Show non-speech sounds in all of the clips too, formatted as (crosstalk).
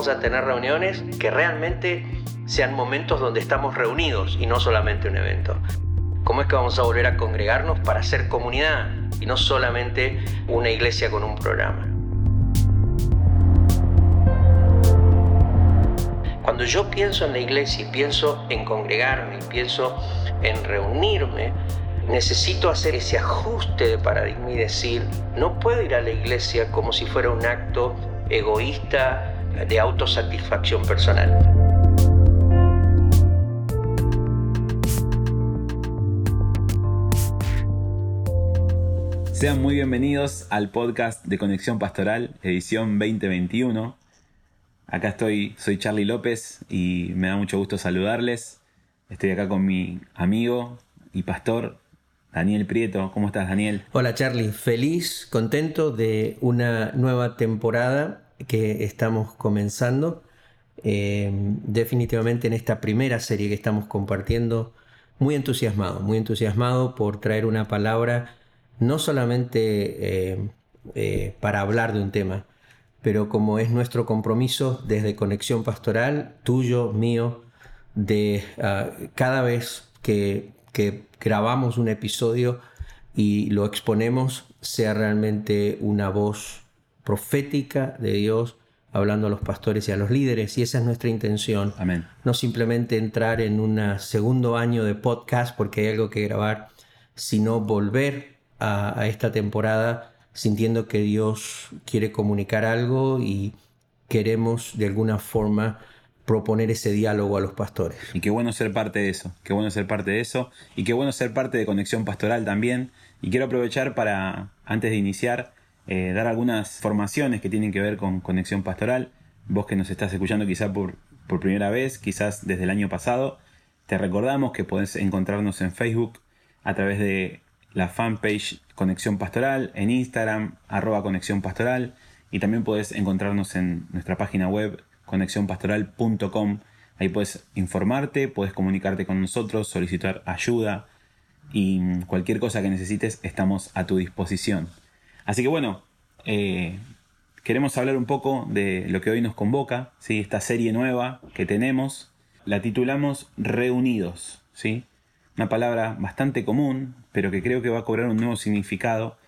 vamos a tener reuniones que realmente sean momentos donde estamos reunidos y no solamente un evento? ¿Cómo es que vamos a volver a congregarnos para ser comunidad y no solamente una iglesia con un programa? Cuando yo pienso en la iglesia y pienso en congregarme y pienso en reunirme, necesito hacer ese ajuste de paradigma y decir, no puedo ir a la iglesia como si fuera un acto egoísta de autosatisfacción personal. Sean muy bienvenidos al podcast de Conexión Pastoral, edición 2021. Acá estoy, soy Charlie López y me da mucho gusto saludarles. Estoy acá con mi amigo y pastor Daniel Prieto. ¿Cómo estás, Daniel? Hola, Charlie. Feliz, contento de una nueva temporada que estamos comenzando. Eh, definitivamente en esta primera serie que estamos compartiendo, muy entusiasmado, muy entusiasmado por traer una palabra no solamente eh, eh, para hablar de un tema, pero como es nuestro compromiso desde Conexión Pastoral, tuyo, mío, de ah, cada vez que, grabamos un episodio y lo exponemos, sea realmente una voz profética de Dios hablando a los pastores y a los líderes, y esa es nuestra intención. Amén. No simplemente entrar en un segundo año de podcast porque hay algo que grabar, sino volver a esta temporada sintiendo que Dios quiere comunicar algo y queremos de alguna forma proponer ese diálogo a los pastores. Y qué bueno ser parte de eso, qué bueno ser parte de eso y qué bueno ser parte de Conexión Pastoral también. Y quiero aprovechar para, antes de iniciar, eh, dar algunas formaciones que tienen que ver con Conexión Pastoral. Vos que nos estás escuchando quizás por, por primera vez, quizás desde el año pasado, te recordamos que podés encontrarnos en Facebook a través de la fanpage Conexión Pastoral, en Instagram, arroba Conexión Pastoral, y también puedes encontrarnos en nuestra página web conexiónpastoral.com. Ahí puedes informarte, puedes comunicarte con nosotros, solicitar ayuda y cualquier cosa que necesites estamos a tu disposición. Así que bueno, eh, queremos hablar un poco de lo que hoy nos convoca, ¿sí? esta serie nueva que tenemos. La titulamos Reunidos. ¿sí? una palabra bastante común, pero que creo que va a cobrar un nuevo significado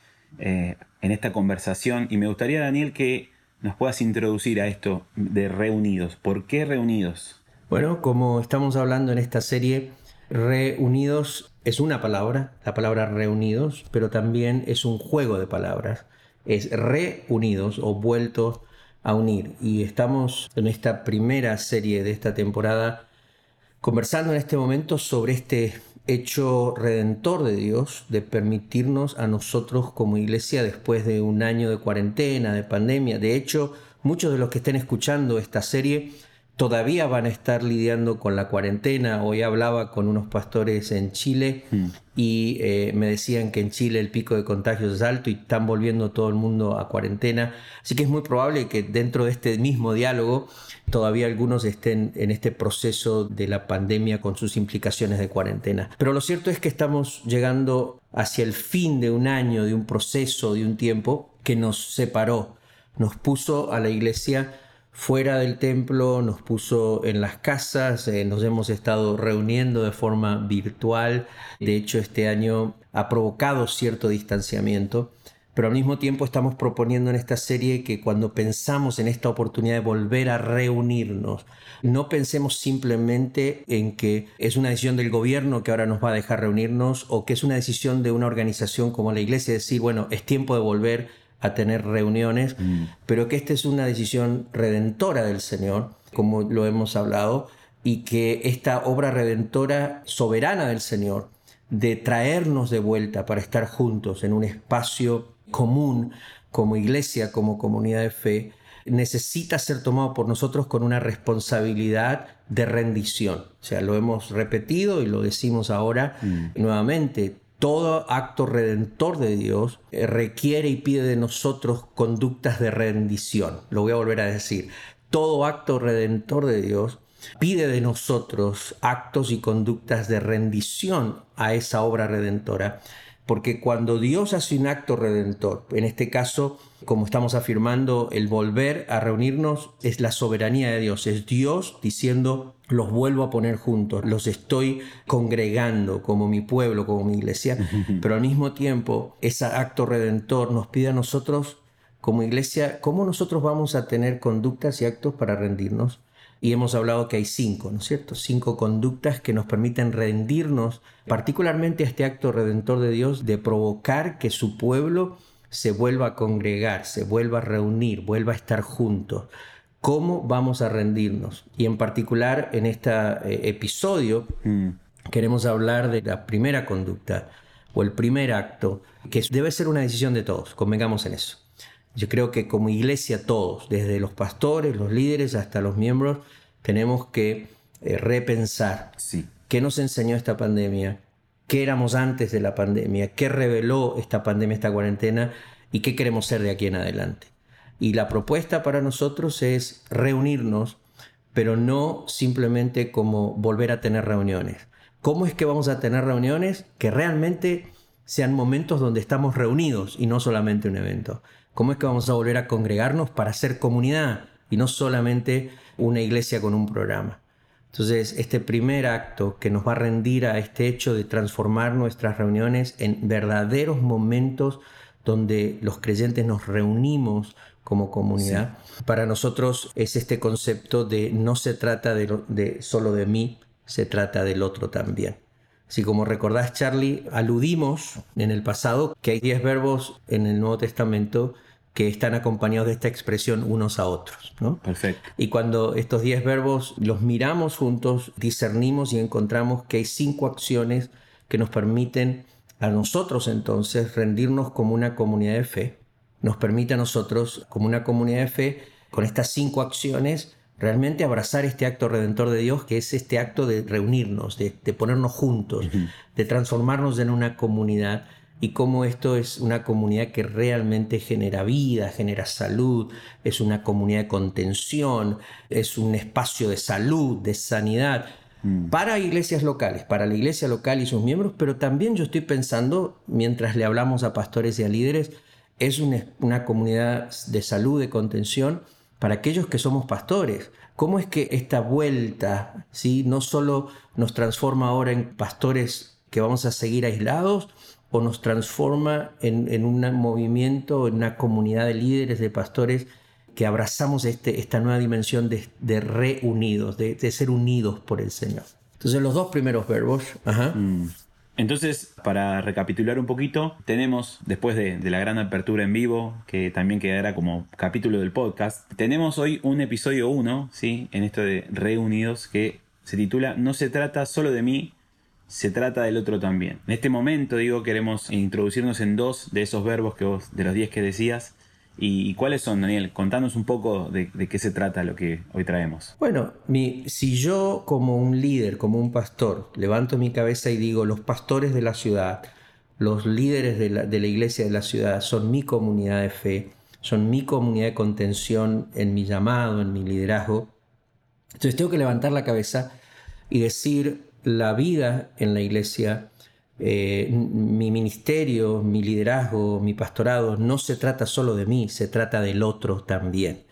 eh, en esta conversación. Y me gustaría, Daniel, que nos puedas introducir a esto de reunidos. ¿Por qué reunidos? Bueno, como estamos hablando en esta serie, reunidos es una palabra, la palabra reunidos, pero también es un juego de palabras. Es reunidos o vueltos a unir. Y estamos en esta primera serie de esta temporada conversando en este momento sobre este hecho redentor de Dios de permitirnos a nosotros como iglesia después de un año de cuarentena, de pandemia. De hecho, muchos de los que estén escuchando esta serie todavía van a estar lidiando con la cuarentena. Hoy hablaba con unos pastores en Chile hmm. y eh, me decían que en Chile el pico de contagios es alto y están volviendo todo el mundo a cuarentena. Así que es muy probable que dentro de este mismo diálogo todavía algunos estén en este proceso de la pandemia con sus implicaciones de cuarentena. Pero lo cierto es que estamos llegando hacia el fin de un año, de un proceso, de un tiempo que nos separó, nos puso a la iglesia fuera del templo, nos puso en las casas, eh, nos hemos estado reuniendo de forma virtual. De hecho, este año ha provocado cierto distanciamiento, pero al mismo tiempo estamos proponiendo en esta serie que cuando pensamos en esta oportunidad de volver a reunirnos, no pensemos simplemente en que es una decisión del gobierno que ahora nos va a dejar reunirnos o que es una decisión de una organización como la iglesia, decir, bueno, es tiempo de volver a tener reuniones, mm. pero que esta es una decisión redentora del Señor, como lo hemos hablado, y que esta obra redentora soberana del Señor, de traernos de vuelta para estar juntos en un espacio común, como iglesia, como comunidad de fe, necesita ser tomado por nosotros con una responsabilidad de rendición. O sea, lo hemos repetido y lo decimos ahora mm. nuevamente todo acto redentor de Dios eh, requiere y pide de nosotros conductas de rendición. Lo voy a volver a decir. Todo acto redentor de Dios pide de nosotros actos y conductas de rendición a esa obra redentora Porque cuando Dios hace un acto redentor, en este caso, como estamos afirmando, el volver a reunirnos es la soberanía de Dios, es Dios diciendo, los vuelvo a poner juntos, los estoy congregando como mi pueblo, como mi iglesia, (laughs) pero al mismo tiempo ese acto redentor nos pide a nosotros como iglesia, cómo nosotros vamos a tener conductas y actos para rendirnos. Y hemos hablado que hay cinco, ¿no es cierto? Cinco conductas que nos permiten rendirnos, particularmente a este acto redentor de Dios, de provocar que su pueblo se vuelva a congregar, se vuelva a reunir, vuelva a estar juntos. ¿Cómo vamos a rendirnos? Y en particular en este episodio mm. queremos hablar de la primera conducta o el primer acto, que debe ser una decisión de todos, convengamos en eso. Yo creo que como iglesia todos, desde los pastores, los líderes hasta los miembros, tenemos que eh, repensar qué nos enseñó esta pandemia, qué éramos antes de la pandemia, qué reveló esta pandemia, esta cuarentena y qué queremos ser de aquí en adelante. Y la propuesta para nosotros es reunirnos, pero no simplemente como volver a tener reuniones. ¿Cómo es que vamos a tener reuniones que realmente sean momentos donde estamos reunidos y no solamente un evento? ¿Cómo es que vamos a volver a congregarnos para ser comunidad y no solamente una iglesia con un programa? Entonces, este primer acto que nos va a rendir a este hecho de transformar nuestras reuniones en verdaderos momentos donde los creyentes nos reunimos como comunidad, para nosotros es este concepto de no se trata de, de solo de mí, se trata del otro también. Si como recordás, Charlie, aludimos en el pasado que hay 10 verbos en el Nuevo Testamento que están acompañados de esta expresión unos a otros. ¿no? Perfecto. Y cuando estos 10 verbos los miramos juntos, discernimos y encontramos que hay cinco acciones que nos permiten a nosotros entonces rendirnos como una comunidad de fe. Nos permite a nosotros como una comunidad de fe, con estas cinco acciones, realmente abrazar este acto redentor de Dios, que es este acto de reunirnos, de, ponernos juntos, de transformarnos en una comunidad y cómo esto es una comunidad que realmente genera vida, genera salud, es una comunidad de contención, es un espacio de salud, de sanidad mm. para iglesias locales, para la iglesia local y sus miembros, pero también yo estoy pensando, mientras le hablamos a pastores y a líderes, es una, una comunidad de salud, de contención para aquellos que somos pastores. ¿Cómo es que esta vuelta ¿sí? no solo nos transforma ahora en pastores que vamos a seguir aislados, o nos transforma en, un movimiento, en una comunidad de líderes, de pastores, que abrazamos este, esta nueva dimensión de, reunidos, de, ser unidos por el Señor. Entonces los dos primeros verbos. Mm. Entonces, para recapitular un poquito, tenemos, después de, la gran apertura en vivo, que también quedará como capítulo del podcast, tenemos hoy un episodio 1, ¿sí? En esto de reunidos, que se titula No se trata solo de mí, se trata del otro también. En este momento, digo, queremos introducirnos en dos de esos verbos que vos, de los 10 que decías, ¿Y cuáles son, Daniel? Contanos un poco de, qué se trata lo que hoy traemos. Bueno, mi, si yo como un líder, como un pastor, levanto mi cabeza y digo, los pastores de la ciudad, los líderes de la, de la iglesia de la ciudad son mi comunidad de fe, son mi comunidad de contención en mi llamado, en mi liderazgo, entonces tengo que levantar la cabeza y decir, la vida en la iglesia eh, mi ministerio, mi liderazgo, mi pastorado, no se trata solo de mí, se trata del otro también.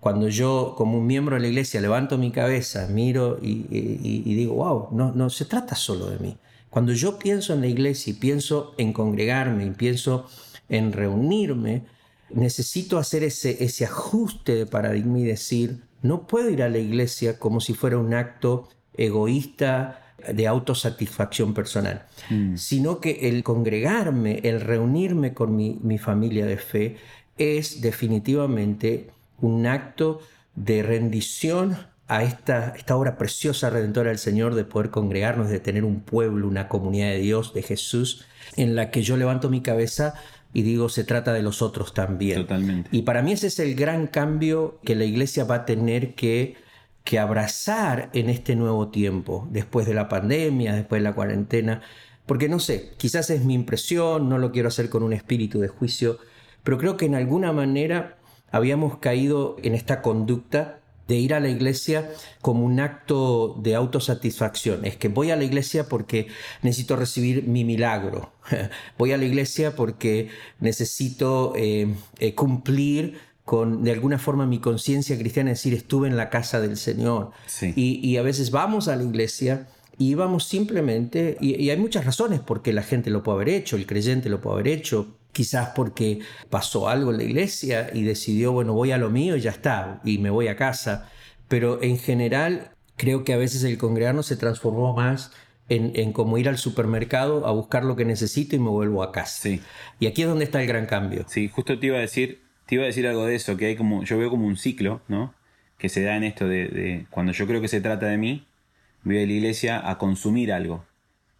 Cuando yo como un miembro de la iglesia levanto mi cabeza, miro y, digo, wow, no, no se trata solo de mí. Cuando yo pienso en la iglesia y pienso en congregarme y pienso en reunirme, necesito hacer ese, ese ajuste de paradigma y decir, no puedo ir a la iglesia como si fuera un acto egoísta, de autosatisfacción personal, mm. sino que el congregarme, el reunirme con mi, familia de fe es definitivamente un acto de rendición a esta, esta obra preciosa redentora del Señor de poder congregarnos, de tener un pueblo, una comunidad de Dios, de Jesús, en la que yo levanto mi cabeza y digo, se trata de los otros también. Totalmente. Y para mí ese es el gran cambio que la iglesia va a tener que que abrazar en este nuevo tiempo, después de la pandemia, después de la cuarentena, porque no sé, quizás es mi impresión, no lo quiero hacer con un espíritu de juicio, pero creo que en alguna manera habíamos caído en esta conducta de ir a la iglesia como un acto de autosatisfacción. Es que voy a la iglesia porque necesito recibir mi milagro. (laughs) voy a la iglesia porque necesito eh, eh, cumplir con de alguna forma mi conciencia cristiana, es decir, estuve en la casa del Señor. Y, a veces vamos a la iglesia y vamos simplemente, y, y hay muchas razones por qué la gente lo puede haber hecho, el creyente lo puede haber hecho, quizás porque pasó algo en la iglesia y decidió, bueno, voy a lo mío y ya está, y me voy a casa. Pero en general creo que a veces el congregarnos se transformó más en, en, como ir al supermercado a buscar lo que necesito y me vuelvo a casa. Sí. Y aquí es donde está el gran cambio. Sí, justo te iba a decir, te iba a decir algo de eso, que hay como, yo veo como un ciclo, ¿no? Que se da en esto de, cuando yo creo que se trata de mí, voy a la iglesia a consumir algo.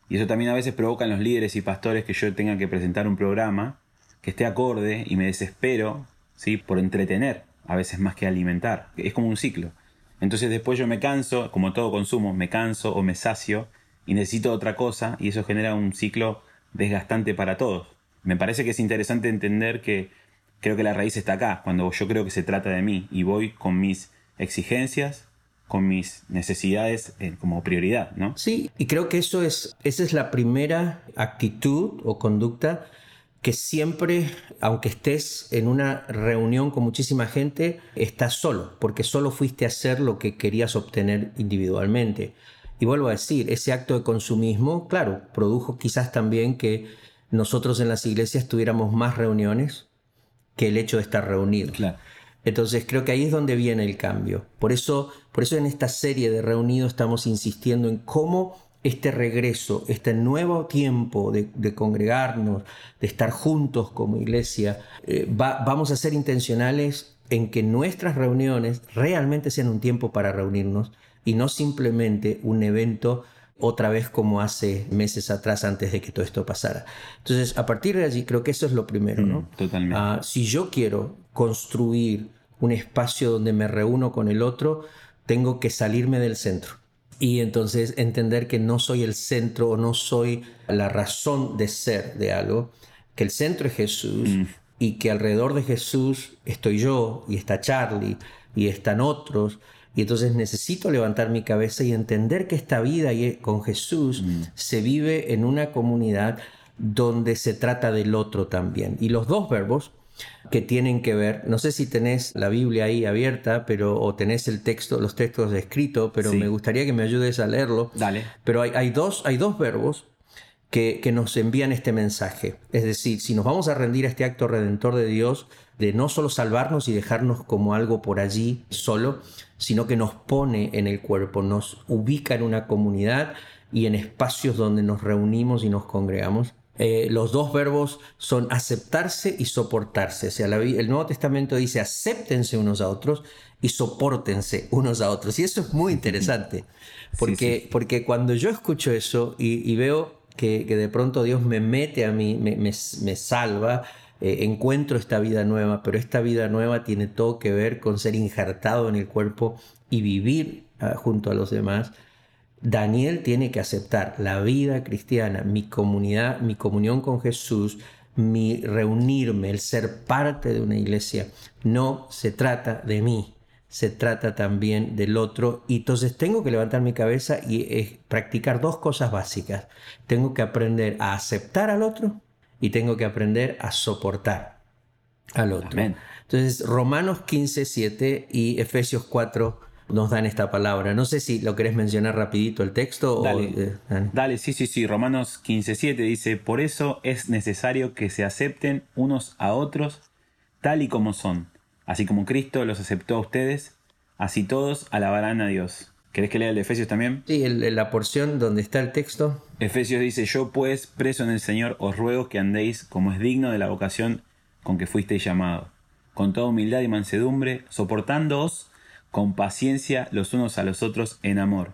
Y eso también a veces provoca en los líderes y pastores que yo tenga que presentar un programa que esté acorde y me desespero ¿sí? por entretener, a veces más que alimentar. Es como un ciclo. Entonces después yo me canso, como todo consumo, me canso o me sacio y necesito otra cosa y eso genera un ciclo desgastante para todos. Me parece que es interesante entender que creo que la raíz está acá, cuando yo creo que se trata de mí y voy con mis exigencias, con mis necesidades eh, como prioridad, ¿no? Sí, y creo que eso es, esa es la primera actitud o conducta que siempre, aunque estés en una reunión con muchísima gente, estás solo, porque solo fuiste a hacer lo que querías obtener individualmente. Y vuelvo a decir, ese acto de consumismo, claro, produjo quizás también que nosotros en las iglesias tuviéramos más reuniones que el hecho de estar reunidos. Entonces creo que ahí es donde viene el cambio. Por eso, por eso en esta serie de reunidos estamos insistiendo en cómo este regreso, este nuevo tiempo de, congregarnos, de estar juntos como iglesia, eh, vamos a ser intencionales en que nuestras reuniones realmente sean un tiempo para reunirnos y no simplemente un evento otra vez como hace meses atrás antes de que todo esto pasara. Entonces, a partir de allí, creo que eso es lo primero, ¿no? Mm, totalmente. Ah, si yo quiero construir un espacio donde me reúno con el otro, tengo que salirme del centro y entonces entender que no soy el centro o no soy la razón de ser de algo, que el centro es Jesús mm. y que alrededor de Jesús estoy yo y está Charlie y están otros. Y entonces necesito levantar mi cabeza y entender que esta vida con Jesús mm. se vive en una comunidad donde se trata del otro también. Y los dos verbos que tienen que ver, no sé si tenés la Biblia ahí abierta, pero o tenés el texto, los textos escritos, pero me gustaría que me ayudes a leerlo. Dale. Pero hay, dos, hay dos verbos que, que, nos envían este mensaje. Es decir, si nos vamos a rendir a este acto redentor de Dios, de no solo salvarnos y dejarnos como algo por allí solo, sino que nos pone en el cuerpo, nos ubica en una comunidad y en espacios donde nos reunimos y nos congregamos. Eh, los dos verbos son aceptarse y soportarse. O sea, el Nuevo Testamento dice acéptense unos a otros y soportense unos a otros. Y eso es muy interesante, porque, porque cuando yo escucho eso y, veo que, de pronto Dios me mete a mí, me, salva, eh, encuentro esta vida nueva, pero esta vida nueva tiene todo que ver con ser injertado en el cuerpo y vivir ah, junto a los demás. Daniel tiene que aceptar la vida cristiana, mi comunidad, mi comunión con Jesús, mi reunirme, el ser parte de una iglesia. No se trata de mí, se trata también del otro. Y entonces tengo que levantar mi cabeza y eh, practicar dos cosas básicas. Tengo que aprender a aceptar al otro y tengo que aprender a soportar al otro. Entonces, Romanos 15, 7 y Efesios 4, nos dan esta palabra. No sé si lo querés mencionar rapidito el texto. Dale, eh, dale. sí, sí, sí. Romanos 15.7 dice, por eso es necesario que se acepten unos a otros tal y como son. Así como Cristo los aceptó a ustedes, así todos alabarán a Dios. ¿Querés que lea el de Efesios también? Sí, la porción donde está el texto. Efesios dice, yo pues, preso en el Señor, os ruego que andéis como es digno de la vocación con que fuisteis llamado, con toda humildad y mansedumbre, soportándoos con paciencia los unos a los otros en amor,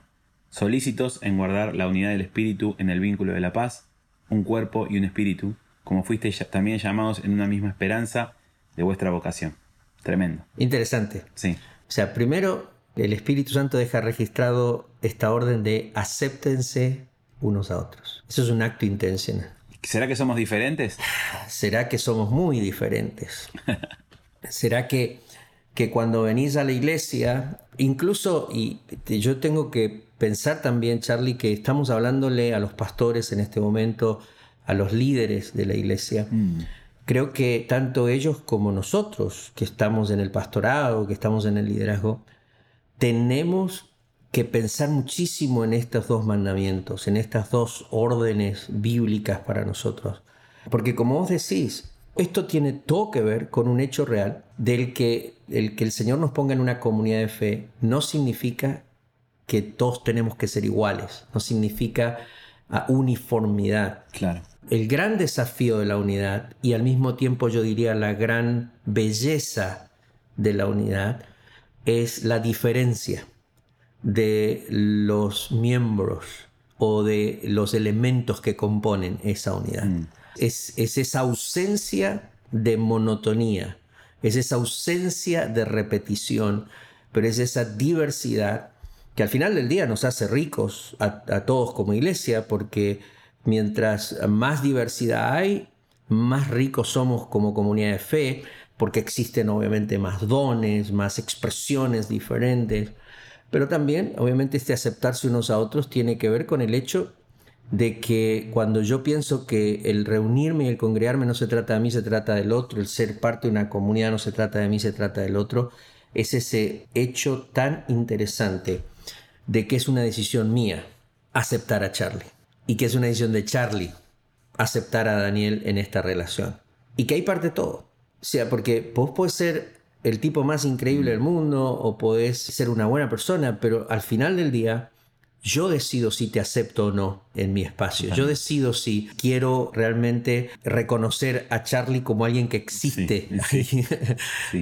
solícitos en guardar la unidad del espíritu en el vínculo de la paz, un cuerpo y un espíritu, como fuisteis también llamados en una misma esperanza de vuestra vocación. Tremendo. Interesante. Sí. O sea, primero el Espíritu Santo deja registrado esta orden de acéptense unos a otros. Eso es un acto intencional. ¿Será que somos diferentes? (sighs) ¿Será que somos muy diferentes? (laughs) ¿Será que que cuando venís a la iglesia incluso, y yo tengo que pensar también, Charlie, que estamos hablándole a los pastores en este momento, a los líderes de la iglesia. Mm. Creo que tanto ellos como nosotros, que estamos en el pastorado, que estamos en el liderazgo, tenemos que pensar muchísimo en estos dos mandamientos, en estas dos órdenes bíblicas para nosotros. Porque como vos decís, esto tiene todo que ver con un hecho real del que el que el Señor nos ponga en una comunidad de fe no significa que todos tenemos que ser iguales, no significa uniformidad. Claro. El gran desafío de la unidad y al mismo tiempo yo diría la gran belleza de la unidad es la diferencia de los miembros o de los elementos que componen esa unidad. Mm. Es, es esa ausencia de monotonía, es esa ausencia de repetición, pero es esa diversidad que al final del día nos hace ricos a, a, todos como iglesia, porque mientras más diversidad hay, más ricos somos como comunidad de fe, porque existen obviamente más dones, más expresiones diferentes. Pero también, obviamente, este aceptarse unos a otros tiene que ver con el hecho de que cuando yo pienso que el reunirme y el congregarme no se trata de mí, se trata del otro, el ser parte de una comunidad no se trata de mí, se trata del otro, es ese hecho tan interesante de que es una decisión mía aceptar a Charlie y que es una decisión de Charlie aceptar a Daniel en esta relación y que ahí parte todo. O sea, porque vos puedes ser el tipo más increíble del mundo o podés ser una buena persona, pero al final del día yo decido si te acepto o no en mi espacio. Yo decido si quiero realmente reconocer a Charlie como alguien que existe, (laughs)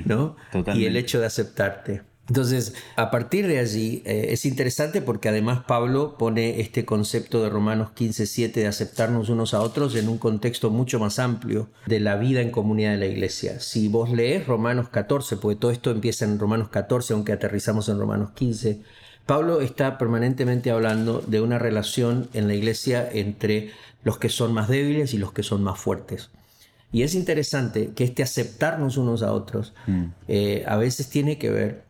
¿no? Y el hecho de aceptarte. Entonces, a partir de allí eh, es interesante porque además Pablo pone este concepto de Romanos 15.7 de aceptarnos unos a otros en un contexto mucho más amplio de la vida en comunidad de la iglesia. Si vos lees Romanos 14, porque todo esto empieza en Romanos 14, aunque aterrizamos en Romanos 15, Pablo está permanentemente hablando de una relación en la iglesia entre los que son más débiles y los que son más fuertes. Y es interesante que este aceptarnos unos a otros mm. eh, a veces tiene que ver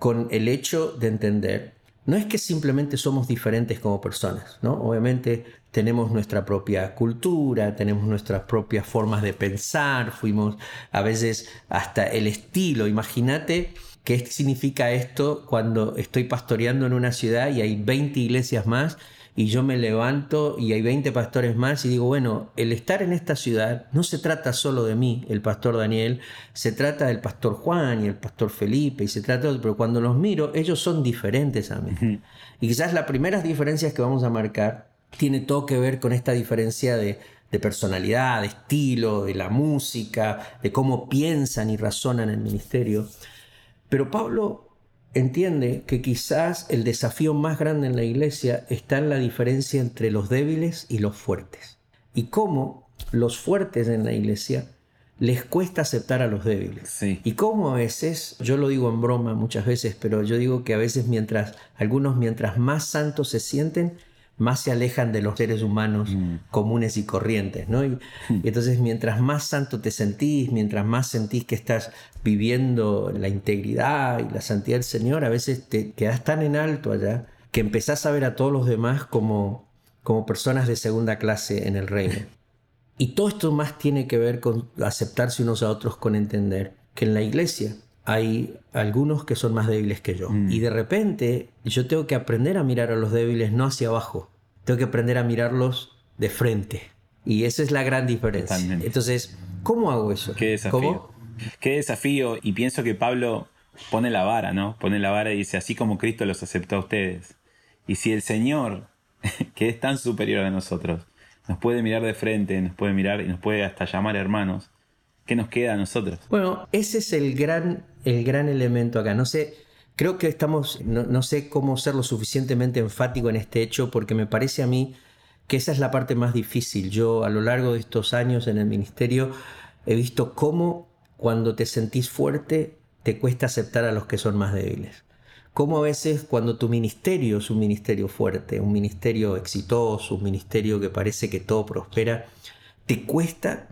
con el hecho de entender, no es que simplemente somos diferentes como personas, ¿no? Obviamente tenemos nuestra propia cultura, tenemos nuestras propias formas de pensar, fuimos a veces hasta el estilo. Imagínate qué significa esto cuando estoy pastoreando en una ciudad y hay 20 iglesias más y yo me levanto y hay 20 pastores más y digo, bueno, el estar en esta ciudad no se trata solo de mí, el pastor Daniel, se trata del pastor Juan y el pastor Felipe y se trata de pero cuando los miro, ellos son diferentes a mí. Y quizás las primeras diferencias que vamos a marcar tiene todo que ver con esta diferencia de, de personalidad, de estilo, de la música, de cómo piensan y razonan en el ministerio. Pero Pablo entiende que quizás el desafío más grande en la iglesia está en la diferencia entre los débiles y los fuertes. Y cómo los fuertes en la iglesia les cuesta aceptar a los débiles. Y cómo a veces, yo lo digo en broma muchas veces, pero yo digo que a veces mientras algunos mientras más santos se sienten, más se alejan de los seres humanos mm. comunes y corrientes, ¿no? Y, hmm. entonces mientras más santo te sentís, mientras más sentís que estás viviendo la integridad y la santidad del Señor, a veces te quedas tan en alto allá que empezás a ver a todos los demás como, como personas de segunda clase en el reino. Y todo esto más tiene que ver con aceptarse unos a otros, con entender que en la iglesia hay algunos que son más débiles que yo. Mm. Y de repente yo tengo que aprender a mirar a los débiles no hacia abajo, tengo que aprender a mirarlos de frente. Y esa es la gran diferencia. Entonces, ¿cómo hago eso? Qué desafío. Qué desafío. Y pienso que Pablo pone la vara, ¿no? Pone la vara y dice, así como Cristo los aceptó a ustedes. Y si el Señor, (laughs) que es tan superior a nosotros, nos puede mirar de frente, nos puede mirar y nos puede hasta llamar hermanos, ¿qué nos queda a nosotros? Bueno, ese es el gran, el gran elemento acá. No sé, creo que estamos, no, sé cómo ser lo suficientemente enfático en este hecho, porque me parece a mí que esa es la parte más difícil. Yo a lo largo de estos años en el ministerio he visto cómo cuando te sentís fuerte te cuesta aceptar a los que son más débiles. Cómo a veces cuando tu ministerio es un ministerio fuerte, un ministerio exitoso, un ministerio que parece que todo prospera, te cuesta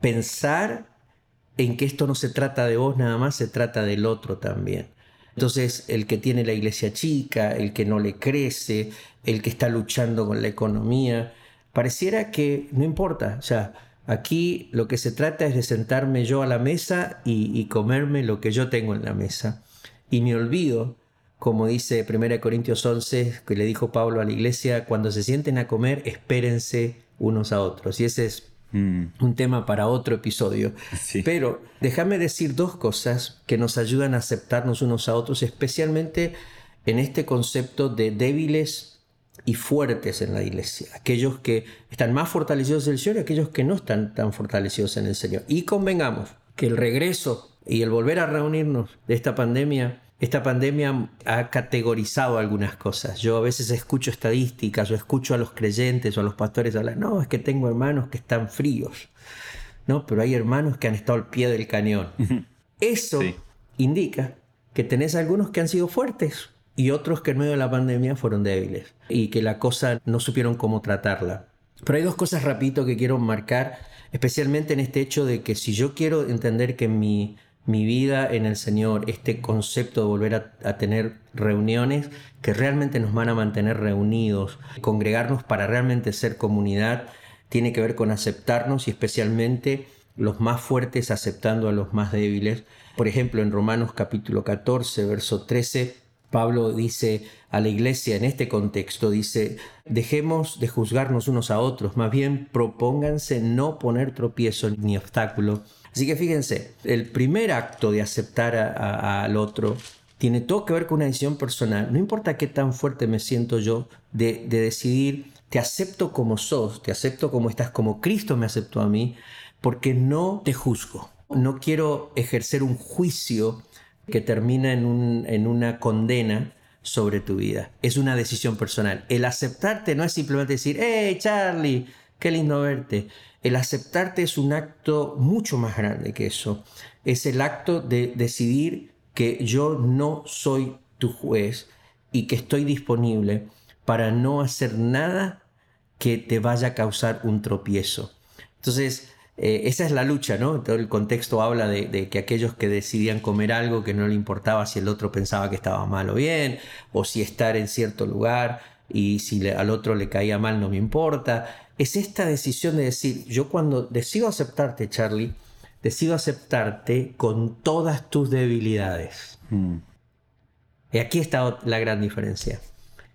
pensar en que esto no se trata de vos nada más, se trata del otro también. Entonces, el que tiene la iglesia chica, el que no le crece, el que está luchando con la economía, pareciera que no importa. O sea, aquí lo que se trata es de sentarme yo a la mesa y, y comerme lo que yo tengo en la mesa. Y me olvido como dice 1 Corintios 11, que le dijo Pablo a la iglesia, cuando se sienten a comer, espérense unos a otros. Y ese es mm. un tema para otro episodio. Pero déjame decir dos cosas que nos ayudan a aceptarnos unos a otros, especialmente en este concepto de débiles y fuertes en la iglesia. Aquellos que están más fortalecidos en el Señor y aquellos que no están tan fortalecidos en el Señor. Y convengamos que el regreso y el volver a reunirnos de esta pandemia esta pandemia ha categorizado algunas cosas. Yo a veces escucho estadísticas o escucho a los creyentes o a los pastores hablar, no, es que tengo hermanos que están fríos, ¿no? Pero hay hermanos que han estado al pie del cañón. Eso indica que tenés algunos que han sido fuertes y otros que en medio de la pandemia fueron débiles y que la cosa no supieron cómo tratarla. Pero hay dos cosas rapidito que quiero marcar, especialmente en este hecho de que si yo quiero entender que mi mi vida en el Señor, este concepto de volver a, tener reuniones que realmente nos van a mantener reunidos, congregarnos para realmente ser comunidad, tiene que ver con aceptarnos y especialmente los más fuertes aceptando a los más débiles. Por ejemplo, en Romanos capítulo 14, verso 13, Pablo dice a la iglesia en este contexto, dice, dejemos de juzgarnos unos a otros, más bien propónganse no poner tropiezo ni obstáculo Así que fíjense, el primer acto de aceptar al otro tiene todo que ver con una decisión personal. No importa qué tan fuerte me siento yo de, decidir, te acepto como sos, te acepto como estás, como Cristo me aceptó a mí, porque no te juzgo. No quiero ejercer un juicio que termina en, en una condena sobre tu vida. Es una decisión personal. El aceptarte no es simplemente decir, hey Charlie, qué lindo verte. El aceptarte es un acto mucho más grande que eso. Es el acto de decidir que yo no soy tu juez y que estoy disponible para no hacer nada que te vaya a causar un tropiezo. Entonces, eh, esa es la lucha, ¿no? Todo el contexto habla de, que aquellos que decidían comer algo que no le importaba si el otro pensaba que estaba mal o bien, o si estar en cierto lugar y si al otro le caía mal no me importa es esta decisión de decir, yo cuando decido aceptarte, Charlie, decido aceptarte con todas tus debilidades. Mm. Y aquí está la gran diferencia.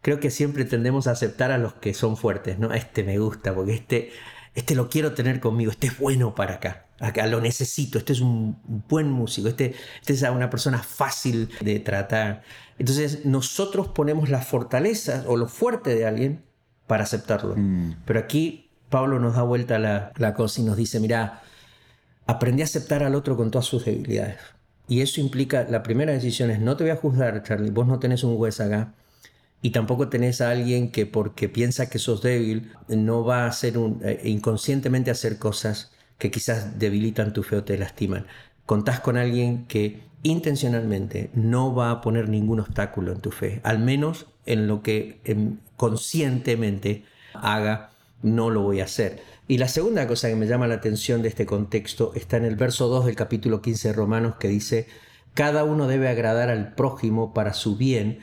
Creo que siempre tendemos a aceptar a los que son fuertes, ¿no? Este me gusta, porque este, este lo quiero tener conmigo, este es bueno para acá, acá lo necesito, este es un buen músico, este, este es una persona fácil de tratar. Entonces nosotros ponemos las fortalezas o lo fuerte de alguien para aceptarlo. Mm. Pero aquí Pablo nos da vuelta la, la cosa y nos dice, mira, aprendí a aceptar al otro con todas sus debilidades. Y eso implica, la primera decisión es, no te voy a juzgar, Charlie, vos no tenés un juez acá. Y tampoco tenés a alguien que porque piensa que sos débil, no va a hacer eh, inconscientemente hacer cosas que quizás debilitan tu fe o te lastiman. Contás con alguien que intencionalmente no va a poner ningún obstáculo en tu fe, al menos en lo que conscientemente haga, no lo voy a hacer. Y la segunda cosa que me llama la atención de este contexto está en el verso 2 del capítulo 15 de Romanos que dice, cada uno debe agradar al prójimo para su bien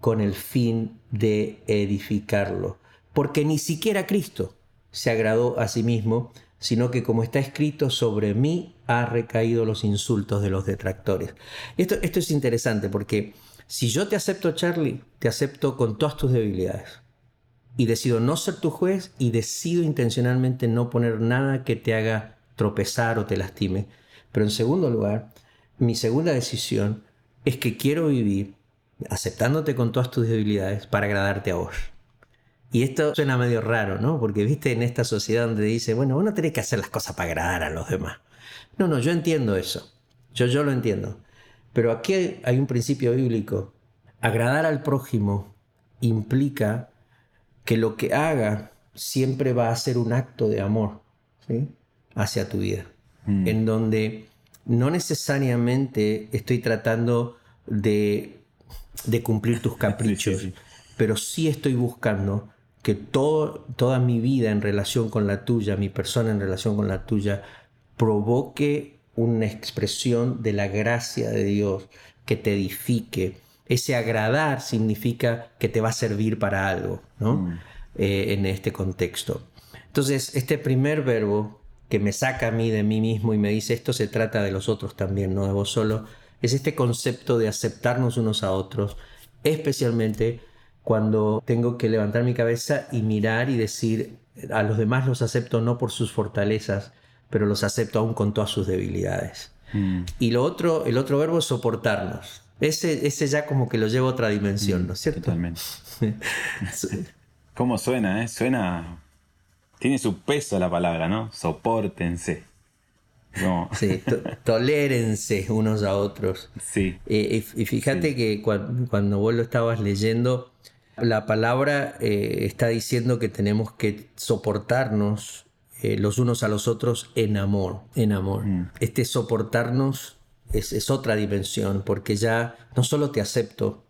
con el fin de edificarlo. Porque ni siquiera Cristo se agradó a sí mismo, sino que como está escrito, sobre mí ha recaído los insultos de los detractores. Esto, esto es interesante porque si yo te acepto, Charlie, te acepto con todas tus debilidades. Y decido no ser tu juez y decido intencionalmente no poner nada que te haga tropezar o te lastime. Pero en segundo lugar, mi segunda decisión es que quiero vivir aceptándote con todas tus debilidades para agradarte a vos. Y esto suena medio raro, ¿no? Porque viste en esta sociedad donde dice, bueno, vos no tenés que hacer las cosas para agradar a los demás. No, no, yo entiendo eso. Yo, yo lo entiendo. Pero aquí hay un principio bíblico. Agradar al prójimo implica que lo que haga siempre va a ser un acto de amor hacia tu vida. Mm. En donde no necesariamente estoy tratando de, cumplir tus (laughs) caprichos, pero sí estoy buscando que todo, toda mi vida en relación con la tuya, mi persona en relación con la tuya, provoque una expresión de la gracia de Dios que te edifique. Ese agradar significa que te va a servir para algo, ¿no? Mm. Eh, en este contexto. Entonces, este primer verbo que me saca a mí de mí mismo y me dice esto se trata de los otros también, no de vos solo, es este concepto de aceptarnos unos a otros, especialmente cuando tengo que levantar mi cabeza y mirar y decir a los demás los acepto no por sus fortalezas, pero los acepto aún con todas sus debilidades. Mm. Y lo otro, el otro verbo es soportarnos. Ese, ese ya como que lo lleva a otra dimensión, ¿no es cierto? Totalmente. (laughs) ¿Cómo suena, eh? Suena. Tiene su peso la palabra, ¿no? Sopórtense. No. (laughs) Sí, to- tolérense unos a otros. Sí. Eh, y, fíjate que cuan- cuando vos lo estabas leyendo, la palabra eh, está diciendo que tenemos que soportarnos eh, los unos a los otros en amor, en amor. Este soportarnos es, es otra dimensión, porque ya no solo te acepto,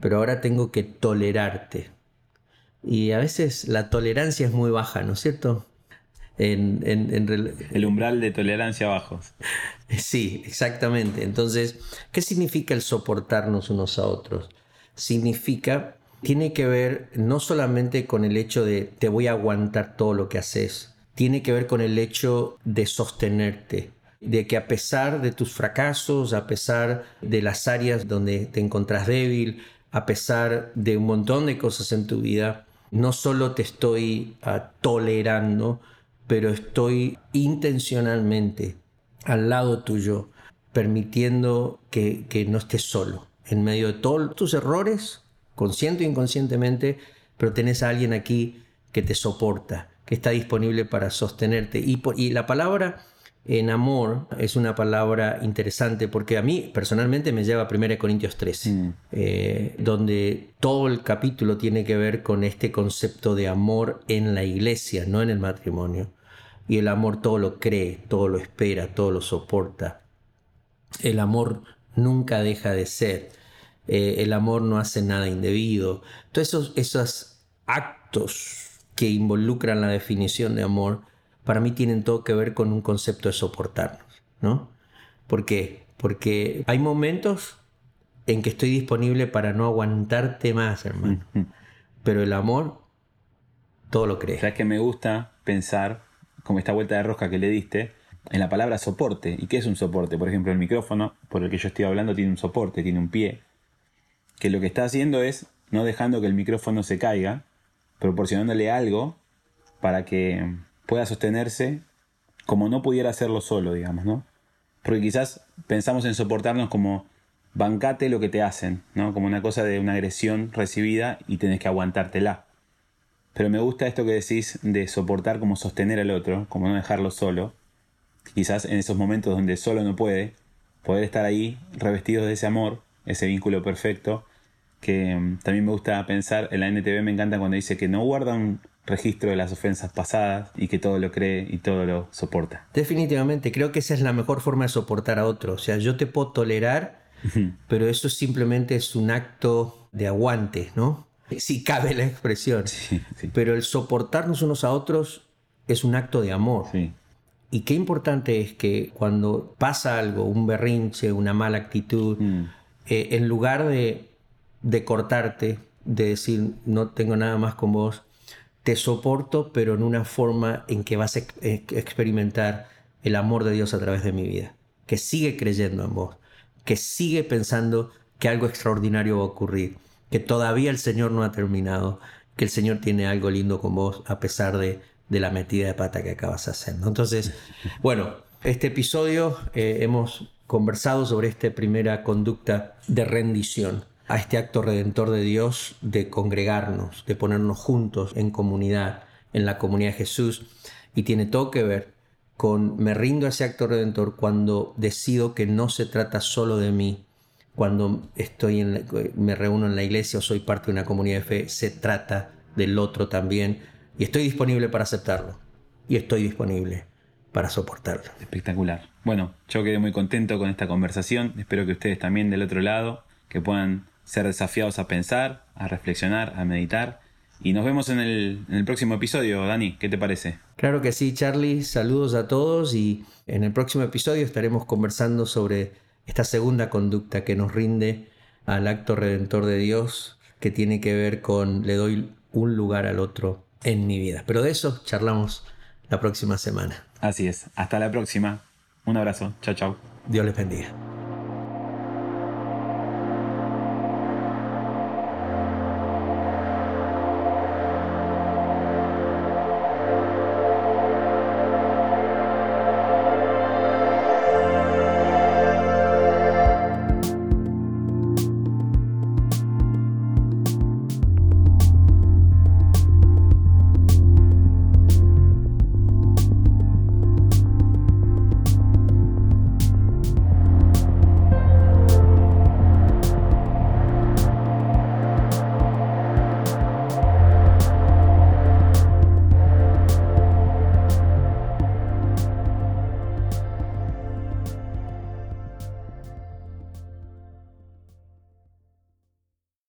pero ahora tengo que tolerarte. Y a veces la tolerancia es muy baja, ¿no es cierto? En, en- en rel- El umbral de tolerancia bajo. Sí, exactamente. Entonces, ¿qué significa el soportarnos unos a otros? Significa, tiene que ver no solamente con el hecho de te voy a aguantar todo lo que haces, tiene que ver con el hecho de sostenerte, de que a pesar de tus fracasos, a pesar de las áreas donde te encontrás débil, a pesar de un montón de cosas en tu vida, no solo te estoy ah, tolerando, pero estoy intencionalmente al lado tuyo, permitiendo que, que no estés solo, en medio de todos tus errores, consciente o inconscientemente, pero tenés a alguien aquí que te soporta, que está disponible para sostenerte. Y, por- y la palabra en amor es una palabra interesante porque a mí personalmente me lleva a 1 Corintios 13, Mm. eh, donde todo el capítulo tiene que ver con este concepto de amor en la iglesia, no en el matrimonio. Y el amor todo lo cree, todo lo espera, todo lo soporta. El amor nunca deja de ser. Eh, el amor no hace nada indebido. Todos esos, esos actos que involucran la definición de amor, para mí tienen todo que ver con un concepto de soportarnos, ¿no? ¿Por qué? Porque hay momentos en que estoy disponible para no aguantarte más, hermano. Pero el amor todo lo cree. Sabes que me gusta pensar, como esta vuelta de rosca que le diste, en la palabra soporte. ¿Y qué es un soporte? Por ejemplo, el micrófono por el que yo estoy hablando tiene un soporte, tiene un pie. Que lo que está haciendo es no dejando que el micrófono se caiga, proporcionándole algo para que pueda sostenerse como no pudiera hacerlo solo, digamos, ¿no? Porque quizás pensamos en soportarnos como bancate lo que te hacen, ¿no? Como una cosa de una agresión recibida y tenés que aguantártela. Pero me gusta esto que decís de soportar como sostener al otro, como no dejarlo solo. Quizás en esos momentos donde solo no puede, poder estar ahí revestidos de ese amor, ese vínculo perfecto, que mm, también me gusta pensar, en la NTV me encanta cuando dice que no guarda un registro de las ofensas pasadas y que todo lo cree y todo lo soporta. Definitivamente, creo que esa es la mejor forma de soportar a otro. O sea, yo te puedo tolerar, pero eso simplemente es un acto de aguante, ¿no? Si cabe la expresión. (laughs) Sí, sí, Pero el soportarnos unos a otros es un acto de amor. sí. Y qué importante es que cuando pasa algo, un berrinche, una mala actitud, Mm. eh, en lugar de, de cortarte, de decir no tengo nada más con vos, te soporto, pero en una forma en que vas a ex- ex- experimentar el amor de Dios a través de mi vida, que sigue creyendo en vos, que sigue pensando que algo extraordinario va a ocurrir, que todavía el Señor no ha terminado, que el Señor tiene algo lindo con vos a pesar de, de la metida de pata que acabas. ¿no? Entonces, (laughs) bueno, este episodio eh, hemos conversado sobre esta primera conducta de rendición a este acto redentor de Dios de congregarnos, de ponernos juntos en comunidad, en la comunidad de Jesús, y tiene todo que ver con me rindo a ese acto redentor cuando decido que no se trata solo de mí, cuando estoy en la- me reúno en la iglesia o soy parte de una comunidad de fe, se trata del otro también, y estoy disponible para aceptarlo, y estoy disponible para soportarlo. Espectacular. Bueno, yo quedé muy contento con esta conversación. Espero que ustedes también del otro lado, que puedan ser desafiados a pensar, a reflexionar, a meditar. Y nos vemos en el, en el próximo episodio, Dani. ¿Qué te parece? Claro que sí, Charlie. Saludos a todos y en el próximo episodio estaremos conversando sobre esta segunda conducta que nos rinde al acto redentor de Dios que tiene que ver con le doy un lugar al otro en mi vida. Pero de eso charlamos la próxima semana. Así es. Hasta la próxima. Un abrazo. Chao, chao. Dios les bendiga.